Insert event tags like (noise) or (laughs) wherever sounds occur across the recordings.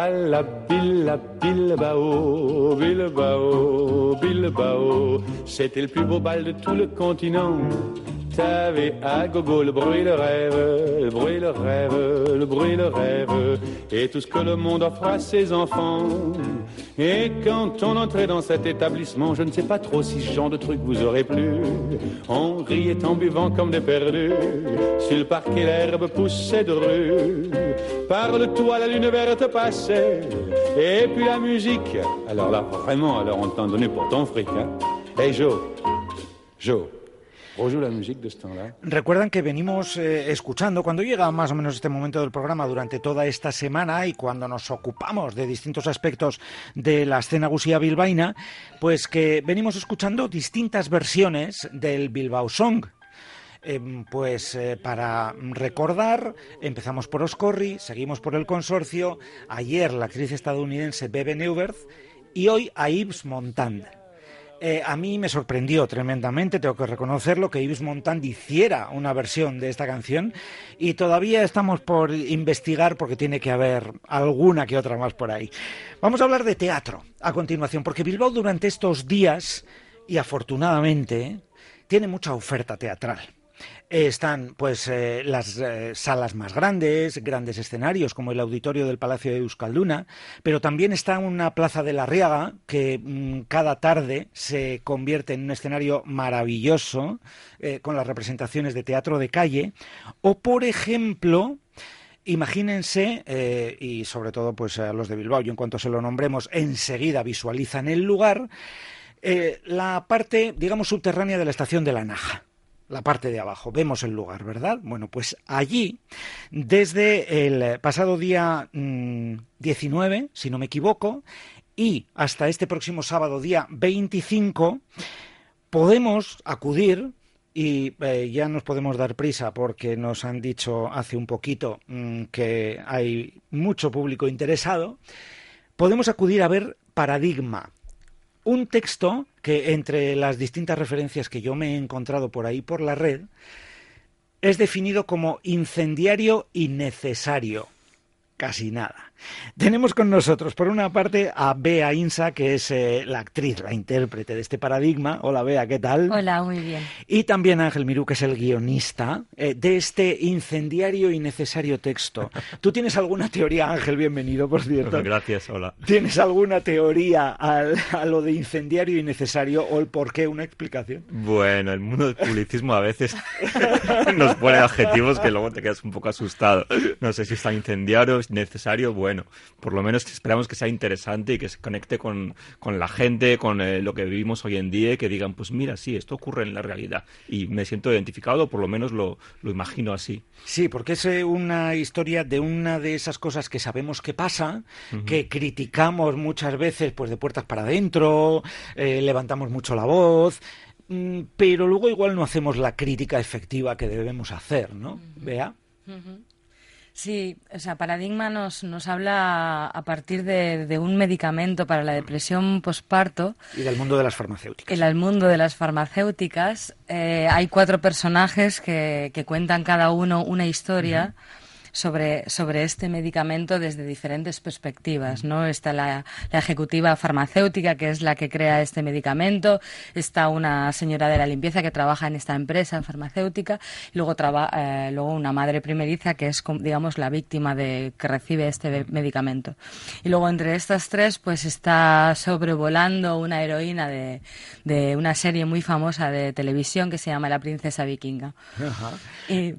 Balla Billa Bilbao, Bilbao, Bilbao. C'était le plus beau bal de tout le continent. T'avais à gogo le bruit, le rêve, le bruit, le rêve, le bruit, le rêve, et tout ce que le monde offre à ses enfants. Et quand on entrait dans cet établissement, je ne sais pas trop si ce genre de truc vous aurait plu. On riait en buvant comme des perdus, sur le parquet l'herbe poussait de rue. Par le toit la lune verte passait, et puis la musique. Alors là, vraiment, alors on t'en donnait pour ton fric, hein. Hey Joe, Joe. Recuerdan que venimos eh, escuchando, cuando llega más o menos este momento del programa, durante toda esta semana y cuando nos ocupamos de distintos aspectos de la escena gusía bilbaína, pues que venimos escuchando distintas versiones del Bilbao Song. Em, pues eh, para recordar, empezamos por Oscorri, seguimos por el consorcio, ayer la actriz estadounidense Bebe Neuberth y hoy a Yves Montand. Eh, a mí me sorprendió tremendamente, tengo que reconocerlo, que Yves Montand hiciera una versión de esta canción y todavía estamos por investigar porque tiene que haber alguna que otra más por ahí. Vamos a hablar de teatro a continuación, porque Bilbao durante estos días, y afortunadamente, tiene mucha oferta teatral están pues eh, las eh, salas más grandes, grandes escenarios como el auditorio del Palacio de Euskalduna, pero también está una plaza de la Riaga que mm, cada tarde se convierte en un escenario maravilloso eh, con las representaciones de teatro de calle. O por ejemplo Imagínense, y sobre todo pues a los de Bilbao, y en cuanto se lo nombremos, enseguida visualizan el lugar, la parte, digamos, subterránea de la estación de la Naja la parte de abajo. Vemos el lugar, ¿verdad? Bueno, pues allí, desde el pasado día 19, mm, si no me equivoco, y hasta este próximo sábado, día 25, podemos acudir y eh, ya nos podemos dar prisa porque nos han dicho hace un poquito mm, que hay mucho público interesado. Podemos acudir a ver Paradigma, un texto que entre las distintas referencias que yo me he encontrado por ahí por la red, es definido como incendiario innecesario. Casi nada. Tenemos con nosotros, por una parte, a Bea Insa, que es eh, la actriz, la intérprete de este paradigma. Hola, Bea, ¿qué tal? Hola, muy bien. Y también a Ángel Mirú, que es el guionista eh, de este incendiario y necesario texto. ¿Tú tienes alguna teoría, Ángel? Bienvenido, por cierto. (laughs) Gracias, hola. ¿Tienes alguna teoría a lo de incendiario y necesario o el por qué? ¿Una explicación? Bueno, el mundo del publicismo a veces (laughs) nos pone adjetivos que luego te quedas un poco asustado. No sé si está incendiario, es necesario, bueno bueno. Por lo menos esperamos que sea interesante y que se conecte con, la gente, con eh, lo que vivimos hoy en día y que digan, pues mira, sí, esto ocurre en la realidad. Y me siento identificado, por lo menos lo, imagino así. Sí, porque es eh, una historia de una de esas cosas que sabemos que pasa, que criticamos muchas veces pues de puertas para adentro, eh, levantamos mucho la voz mm, pero luego igual no hacemos la crítica efectiva que debemos hacer, ¿no? Vea. Sí, o sea, Paradigma nos, nos habla a partir de, un medicamento para la depresión posparto. Y del mundo de las farmacéuticas. En el mundo de las farmacéuticas eh, hay cuatro personajes que, que, cuentan cada uno una historia sobre, sobre este medicamento desde diferentes perspectivas. ¿no? Está la, ejecutiva farmacéutica, que es la que crea este medicamento, está una señora de la limpieza que trabaja en esta empresa farmacéutica, y luego, eh, luego una madre primeriza que es, digamos, la víctima de, que recibe este medicamento. Y luego entre estas tres, pues está sobrevolando una heroína de, de una serie muy famosa de televisión que se llama La princesa vikinga. Y,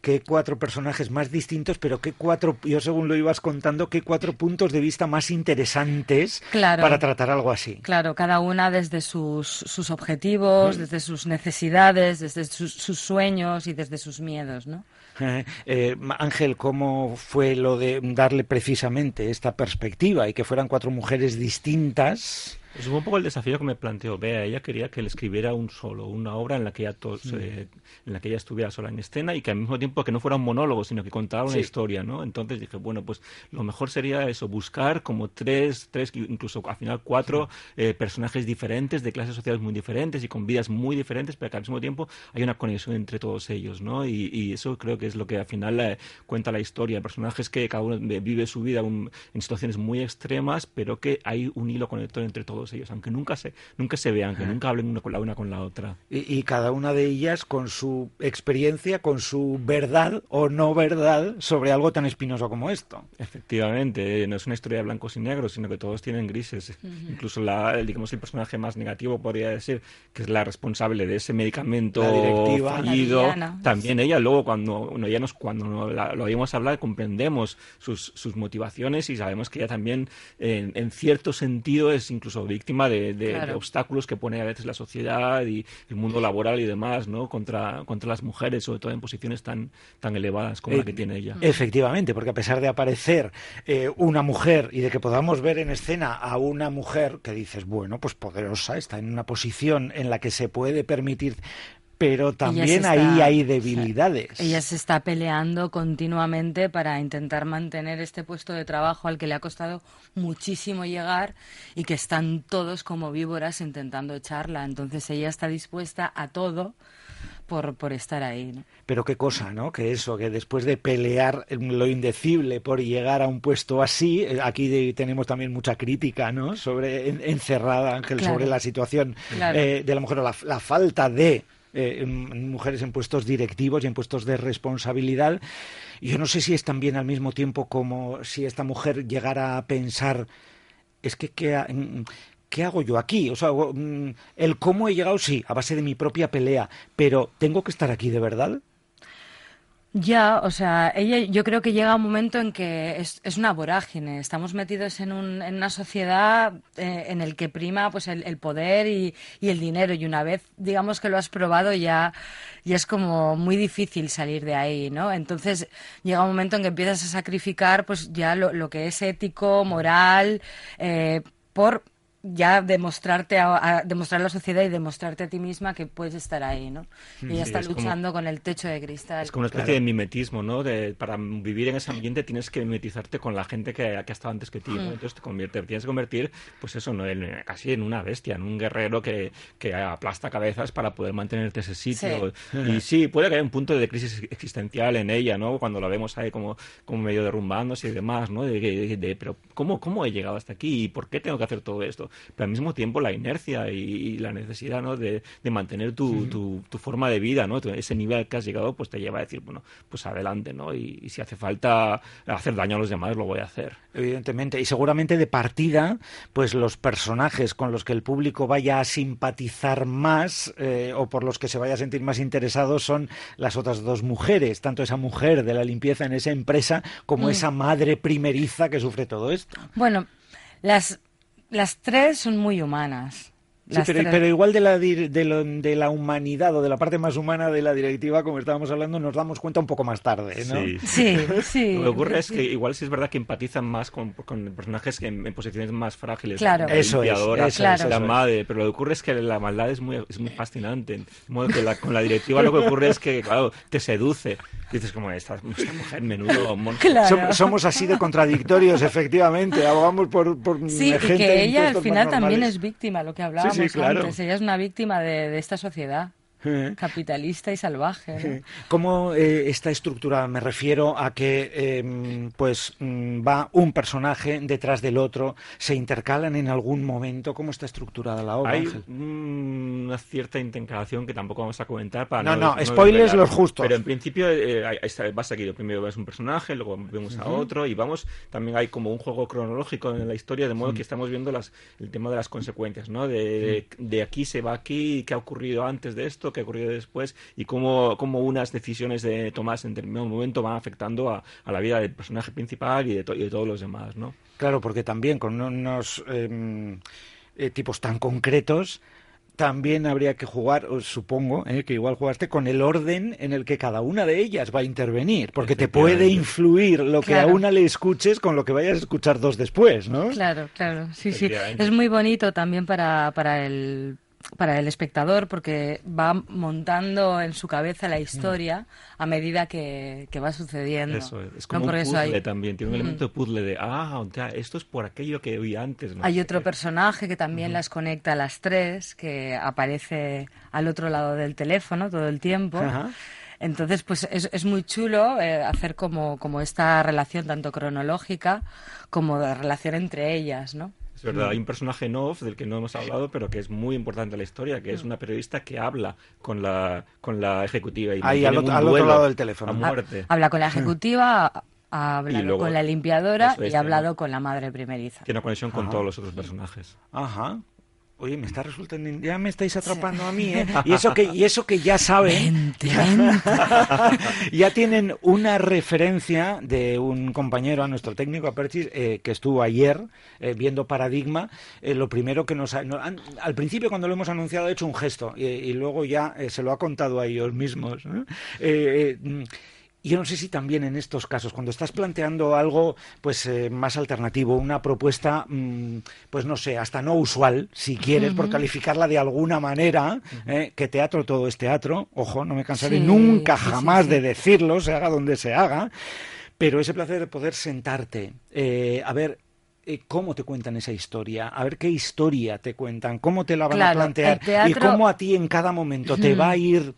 qué, cuatro personajes más distintos, pero qué cuatro, yo según lo ibas contando, qué cuatro puntos de vista más interesantes para tratar algo así. Claro, cada una desde sus, sus objetivos, desde sus necesidades, desde sus, sueños y desde sus miedos, ¿no? Eh, eh, Ángel, ¿cómo fue lo de darle precisamente esta perspectiva y que fueran cuatro mujeres distintas? Es un poco el desafío que me planteó Bea. Ella quería que le escribiera un solo, una obra en la que ella, mm. en la que ella estuviera sola en escena y que al mismo tiempo que no fuera un monólogo, sino que contara una historia, ¿no? Entonces dije, bueno, pues lo mejor sería eso, buscar como tres, tres incluso al final cuatro eh, personajes diferentes, de clases sociales muy diferentes y con vidas muy diferentes, pero que al mismo tiempo hay una conexión entre todos ellos, ¿no? Y, eso creo que es lo que al final eh, cuenta la historia. Personajes que cada uno vive su vida en situaciones muy extremas, pero que hay un hilo conector entre todos ellos, aunque nunca se, nunca se vean, que nunca hablen una con la una con la otra. Y, cada una de ellas con su experiencia, con su verdad o no verdad sobre algo tan espinoso como esto. Efectivamente, no es una historia de blancos y negros, sino que todos tienen grises. Incluso la, digamos, el personaje más negativo podría decir que es la responsable de ese medicamento fallido. También ella, luego cuando, ya nos, cuando lo oímos hablar, comprendemos sus, sus motivaciones y sabemos que ella también, en, cierto sentido, es incluso víctima de, obstáculos que pone a veces la sociedad y el mundo laboral y demás, ¿no? Contra, contra las mujeres, sobre todo en posiciones tan, tan elevadas como la que tiene ella. Efectivamente, porque a pesar de aparecer eh, una mujer y de que podamos ver en escena a una mujer que dices, bueno, pues poderosa, está en una posición en la que se puede permitir pero también ahí hay debilidades. ella se está peleando continuamente para intentar mantener este puesto de trabajo al que le ha costado muchísimo llegar y que están todos como víboras intentando echarla. Entonces ella está dispuesta a todo por, por estar ahí. Pero qué cosa, ¿no? Que eso, que después de pelear lo indecible por llegar a un puesto así, eh, aquí tenemos también mucha crítica, ¿no? Sobre encerrada, Ángel, sobre la situación eh, de la mujer, la, la falta de eh, mujeres en puestos directivos y en puestos de responsabilidad. Yo no sé si es también al mismo tiempo como si esta mujer llegara a pensar, es que ¿qué, ¿qué hago yo aquí? O sea, mm, el cómo he llegado, sí, a base de mi propia pelea, pero ¿tengo que estar aquí de verdad? Ya, o sea, ella, yo creo que llega un momento en que es, es una vorágine. Estamos metidos en, un, en una sociedad eh, en el que prima pues el, poder y, el dinero. Y una vez, digamos que lo has probado, ya, ya es como muy difícil salir de ahí, ¿no? Entonces llega un momento en que empiezas a sacrificar, pues ya lo, lo que es ético, moral, eh, por ya demostrarte a, demostrar a la sociedad y demostrarte a ti misma que puedes estar ahí, ¿no? Y ella está luchando con el techo de cristal. Es como una especie de mimetismo, ¿no? De, para vivir en ese ambiente tienes que mimetizarte con la gente que, que ha estado antes que ti, ¿no? Mm. Entonces te convierte, tienes que convertir, pues eso, ¿no? casi en una bestia, en un guerrero que, que aplasta cabezas para poder mantenerte ese sitio. Y sí, puede que haya un punto de crisis existencial en ella, ¿no? Cuando la vemos ahí como, como medio derrumbándose y demás, ¿no? De, de, pero ¿cómo, ¿cómo he llegado hasta aquí? ¿Y por qué tengo que hacer todo esto? Pero al mismo tiempo la inercia y, la necesidad ¿no? de, mantener tu, tu, forma de vida, ¿no? ese nivel que has llegado, pues te lleva a decir, bueno, pues adelante, ¿no? Y, si hace falta hacer daño a los demás, lo voy a hacer. Evidentemente, y seguramente de partida, pues los personajes con los que el público vaya a simpatizar más eh, o por los que se vaya a sentir más interesados son las otras dos mujeres, tanto esa mujer de la limpieza en esa empresa como mm. esa madre primeriza que sufre todo esto. Bueno, las las tres son muy humanas. Sí, pero, igual de la, de, la humanidad o de la parte más humana de la directiva, como estábamos hablando, nos damos cuenta un poco más tarde, ¿no? Sí, sí. (laughs) Lo que ocurre es que igual sí es verdad que empatizan más con, personajes en, posiciones más frágiles. Claro. Eso es, la madre. Pero lo que ocurre es que la maldad es muy, es muy fascinante. De modo que con la directiva lo que ocurre es que, claro, te seduce. Dices como, esta, mujer, menudo claro. somos, así de contradictorios, efectivamente. Abogamos por, por sí, y que ella al final también es víctima, lo que hablábamos antes. Ella es una víctima de esta sociedad. Capitalista y salvaje. ¿Cómo eh, está estructurada? Me refiero a que em, pues mm, va un personaje detrás del otro, se intercalan en algún momento. ¿Cómo está estructurada la obra? Hay una cierta intercalación que tampoco vamos a comentar para no, no, spoilers los justos. Pero en principio eh, va seguido. Primero ves un personaje, luego vemos a otro y vamos. También hay como un juego cronológico en la historia de modo que estamos viendo las, el tema de las consecuencias, ¿no? De, de aquí se va aquí, qué ha ocurrido antes de esto, qué ha ocurrido después y cómo, cómo unas decisiones de Tomás en determinado momento van afectando a, a la vida del personaje principal y de, de, todos los demás, ¿no? Claro, porque también con unos em, eh, tipos tan concretos también habría que jugar, os supongo, eh, que igual jugaste con el orden en el que cada una de ellas va a intervenir, porque te puede influir lo que a una le escuches con lo que vayas a escuchar dos después, ¿no? Claro, claro, sí, sí. Es muy bonito también para, para el para el espectador porque va montando en su cabeza la historia a medida que, que va sucediendo. Eso es, es como un puzzle hay, también, tiene un elemento de puzzle de, ah, o sea, esto es por aquello que vi antes. ¿no? hay sé otro qué. personaje que también las conecta a las tres, que aparece al otro lado del teléfono todo el tiempo. Ajá. Entonces, pues es, es muy chulo eh, hacer como, como esta relación tanto cronológica como de relación entre ellas, ¿no? Es verdad, hay un personaje en off del que no hemos hablado, pero que es muy importante en la historia, que Mm. es una periodista que habla con la, con la ejecutiva. Y Ahí, al otro- al lado del teléfono. A muerte. Habla con la ejecutiva, (laughs) ha- ha hablado luego- con la limpiadora es, y ha hablado con la madre primeriza. Tiene una conexión con todos los otros personajes. Ajá. Oye, me está resultando, ya me estáis atrapando a mí, ¿eh? (laughs) Y eso que, y eso que ya saben, Vente, vente. (laughs) ya tienen una referencia de un compañero, a nuestro técnico, a Perchis, eh, que estuvo ayer eh, viendo Paradigma. Eh, lo primero que nos, ha- no- han- al principio cuando lo hemos anunciado ha hecho un gesto y, y luego ya se lo ha contado a ellos mismos. ¿no? Mm, yo no sé si también en estos casos, cuando estás planteando algo pues eh, más alternativo, una propuesta, mm, pues no sé, hasta no usual, si quieres, por calificarla de alguna manera, eh, que teatro todo es teatro, ojo, no me cansaré Sí, nunca sí, jamás sí. de decirlo, se haga donde se haga, pero ese placer de poder sentarte, eh, a ver cómo te cuentan esa historia, a ver qué historia te cuentan, cómo te la van a plantear teatro- y cómo a ti en cada momento te va a ir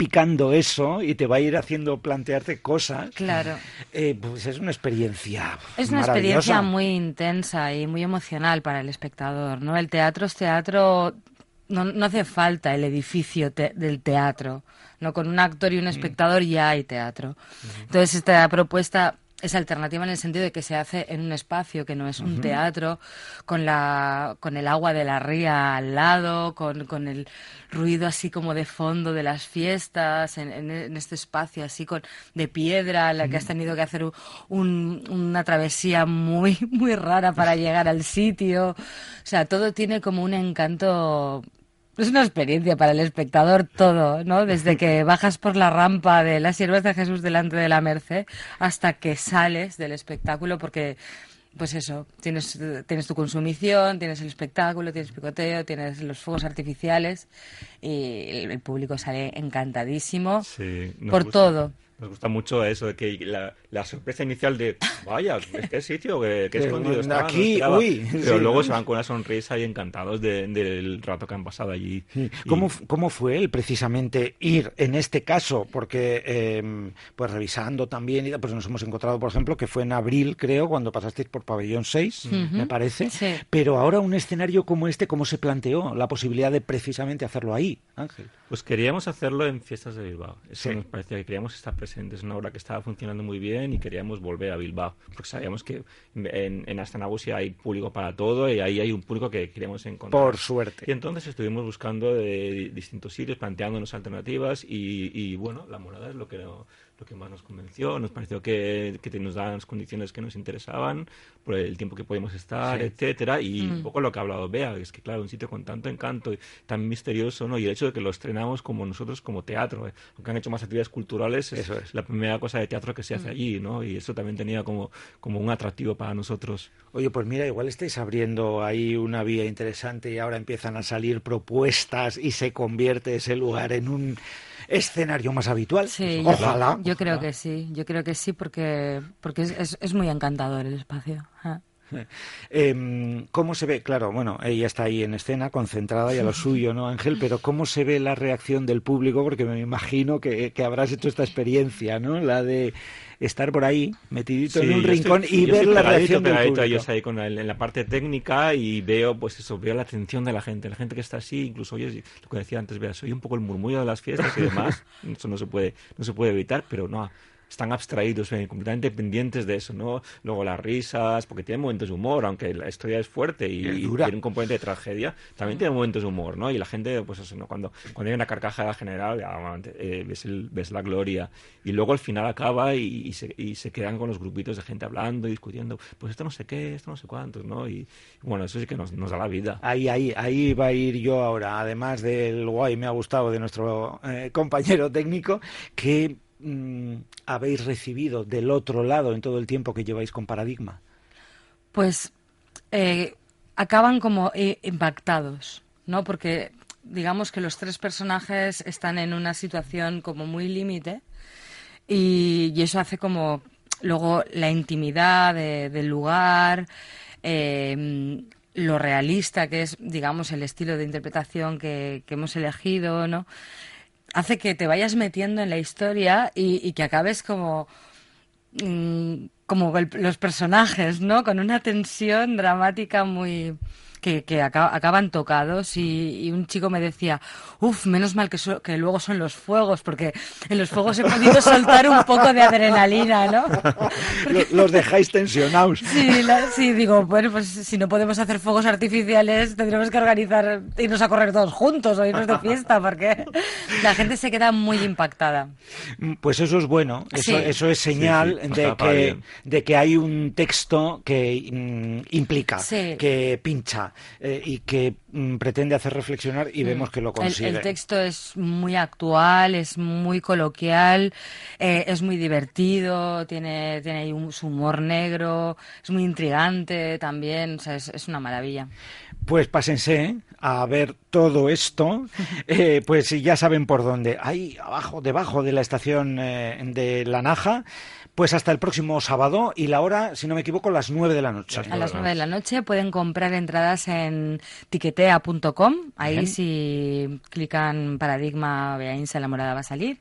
picando eso y te va a ir haciendo plantearte cosas. Claro. Eh, pues es una experiencia Es una experiencia muy intensa y muy emocional para el espectador, ¿no? El teatro es teatro, no, no hace falta el edificio te- del teatro, ¿no? Con un actor y un espectador ya hay teatro. Entonces esta propuesta es alternativa en el sentido de que se hace en un espacio que no es un teatro, con la con el agua de la ría al lado, con, con el ruido así como de fondo de las fiestas, en, en- en este espacio así con de piedra, en la que has tenido que hacer un- una travesía muy, (laughs) muy rara para llegar al sitio. O sea, todo tiene como un encanto es una experiencia para el espectador todo, ¿no? Desde que (laughs) bajas por la rampa de las siervas de Jesús delante de la Merced hasta que sales del espectáculo porque pues eso, tienes, tienes tu consumición, tienes el espectáculo, tienes picoteo, tienes los fuegos artificiales y el, el público sale encantadísimo Sí, por gusta. todo. Nos gusta mucho eso, de que la, la sorpresa inicial de, vaya, este sitio, que, que escondido no aquí, esperaba". uy, Pero sí, luego ¿no? se van con una sonrisa y encantados de- del rato que han pasado allí. Sí. Y- ¿Cómo, ¿Cómo fue el precisamente ir en este caso? Porque, eh, pues revisando también, pues nos hemos encontrado, por ejemplo, que fue en abril, creo, cuando pasasteis por Pabellón 6, me parece. Sí. Pero ahora un escenario como este, ¿cómo se planteó la posibilidad de precisamente hacerlo ahí, Ángel? Pues queríamos hacerlo en Fiestas de Bilbao. Eso Sí. nos parecía que queríamos estar presentes. Es una obra que estaba funcionando muy bien y queríamos volver a Bilbao. Porque sabíamos que en, en Astanagusia hay público para todo y ahí hay un público que queremos encontrar. Por suerte. Y entonces estuvimos buscando de di- distintos sitios, planteándonos alternativas y, y, bueno, la morada es lo que, lo que más nos convenció. Nos pareció que, que nos daban las condiciones que nos interesaban, por el tiempo que podíamos estar, Sí. etcétera. Y un poco lo que ha hablado Bea, es que claro, un sitio con tanto encanto y tan misterioso, ¿no? Y el hecho de que lo estrenamos como nosotros como teatro, ¿eh? aunque han hecho más actividades culturales, es, Eso es. la primera cosa de teatro que se hace allí, ¿no? Y eso también tenía como, como un atractivo para nosotros. Oye, pues mira, igual estáis abriendo ahí una vía interesante y ahora empiezan a salir propuestas y se convierte ese lugar en un escenario más habitual. Sí, Pues ojalá. Yo, creo que sí, yo creo que sí porque, porque es, es, es muy encantador el espacio. (laughs) Em, ¿Cómo se ve? Claro, bueno, ella está ahí en escena, concentrada y a lo suyo, ¿no, Ángel? Pero ¿cómo se ve la reacción del público? Porque me imagino que, que habrás hecho esta experiencia, ¿no? La de estar por ahí, metidito en un yo rincón estoy- y yo ver estoy la reacción del público. ellos ahí con el- en la parte técnica y veo, pues eso, veo la atención de la gente, la gente que está así, incluso oyes lo que decía antes, veas, oye un poco el murmullo de las fiestas y demás, (laughs) eso no se puede, no se puede evitar, pero no, están abstraídos, eh, completamente pendientes de eso, ¿no? Luego las risas, porque tienen momentos de humor, aunque la historia es fuerte y, y tiene un componente de tragedia, también tiene momentos de humor, ¿no? Y la gente, pues eso, ¿no? Cuando, cuando hay una carcajada general, ya, eh, ves, el- ves la gloria. Y luego al final acaba y, y se, y se quedan con los grupitos de gente hablando y discutiendo, pues esto no sé qué, esto no sé cuántos, ¿no? Y bueno, eso sí que nos, nos da la vida. Ahí, ahí, ahí va a ir yo ahora, además del guay, me ha gustado de nuestro eh, compañero técnico, que mm, habéis recibido del otro lado en todo el tiempo que lleváis con Paradigma. Pues eh, acaban como eh, impactados, ¿no? Porque digamos que los tres personajes están en una situación como muy límite y, eso hace como luego la intimidad de- del lugar, eh, lo realista que es, digamos, el estilo de interpretación que, que hemos elegido, ¿no? Hace que te vayas metiendo en la historia y, y que acabes como mm, como los personajes, ¿no? Con una tensión dramática muy que, que aca- acaban tocados y, y un chico me decía, uff, menos mal que, so- que luego son los fuegos, porque en los fuegos he podido (laughs) soltar un poco de adrenalina, ¿no? (laughs) Lo- Los dejáis tensionados. (laughs) Sí, la- sí, digo, bueno, pues si no podemos hacer fuegos artificiales, tendremos que organizar, irnos a correr todos juntos o irnos de fiesta, porque la gente se queda muy impactada. Mm, Pues eso es bueno, eso, Sí. eso es señal Sí, sí, de, que, de que hay un texto que mm, implica, Sí. que pincha eh, y que mm, pretende hacer reflexionar y vemos que lo consigue. el texto es muy actual, es muy coloquial, eh, es muy divertido, tiene, tiene ahí un, su humor negro, es muy intrigante también, o sea, es, es una maravilla. Pues pásense a ver todo esto, (laughs) eh, pues ya saben por dónde. Ahí abajo, debajo de la estación eh, de La Naja, pues hasta el próximo sábado y la hora, si no me equivoco, las nueve de la noche. A las 9 de la noche pueden comprar entradas en tiquetea.com. Ahí Bien. si clican paradigma Beaínsa la morada va a salir.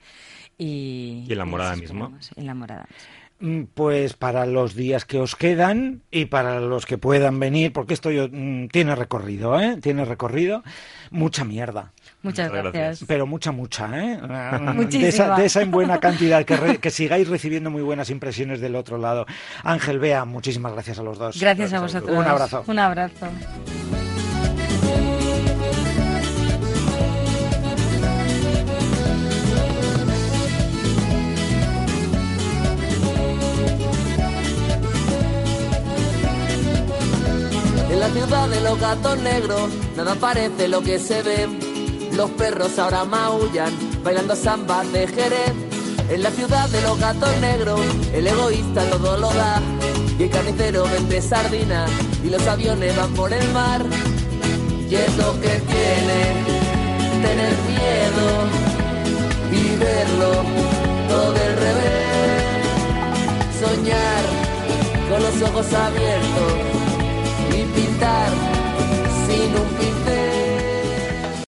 Y, Y en la morada misma. En la morada misma. Pues para los días que os quedan y para los que puedan venir, porque esto yo, mm, tiene recorrido, ¿eh? Tiene recorrido. Mucha mierda, Muchas gracias. pero mucha, mucha, ¿eh? (laughs) De Muchísima. esa, de esa en buena cantidad, que, re- que sigáis recibiendo muy buenas impresiones del otro lado. Ángel, Bea, muchísimas gracias a los dos. Gracias a Gracias a vosotros. Un abrazo. Un abrazo. Ciudad de los gatos negros, nada parece lo que se ve. Los perros ahora maullan, bailando samba de Jerez. En la ciudad de los gatos negros, el egoísta todo lo da. Y el carnicero vende sardinas y los aviones van por el mar. Y es lo que tiene tener miedo y verlo todo del revés. Soñar con los ojos abiertos y gritar se não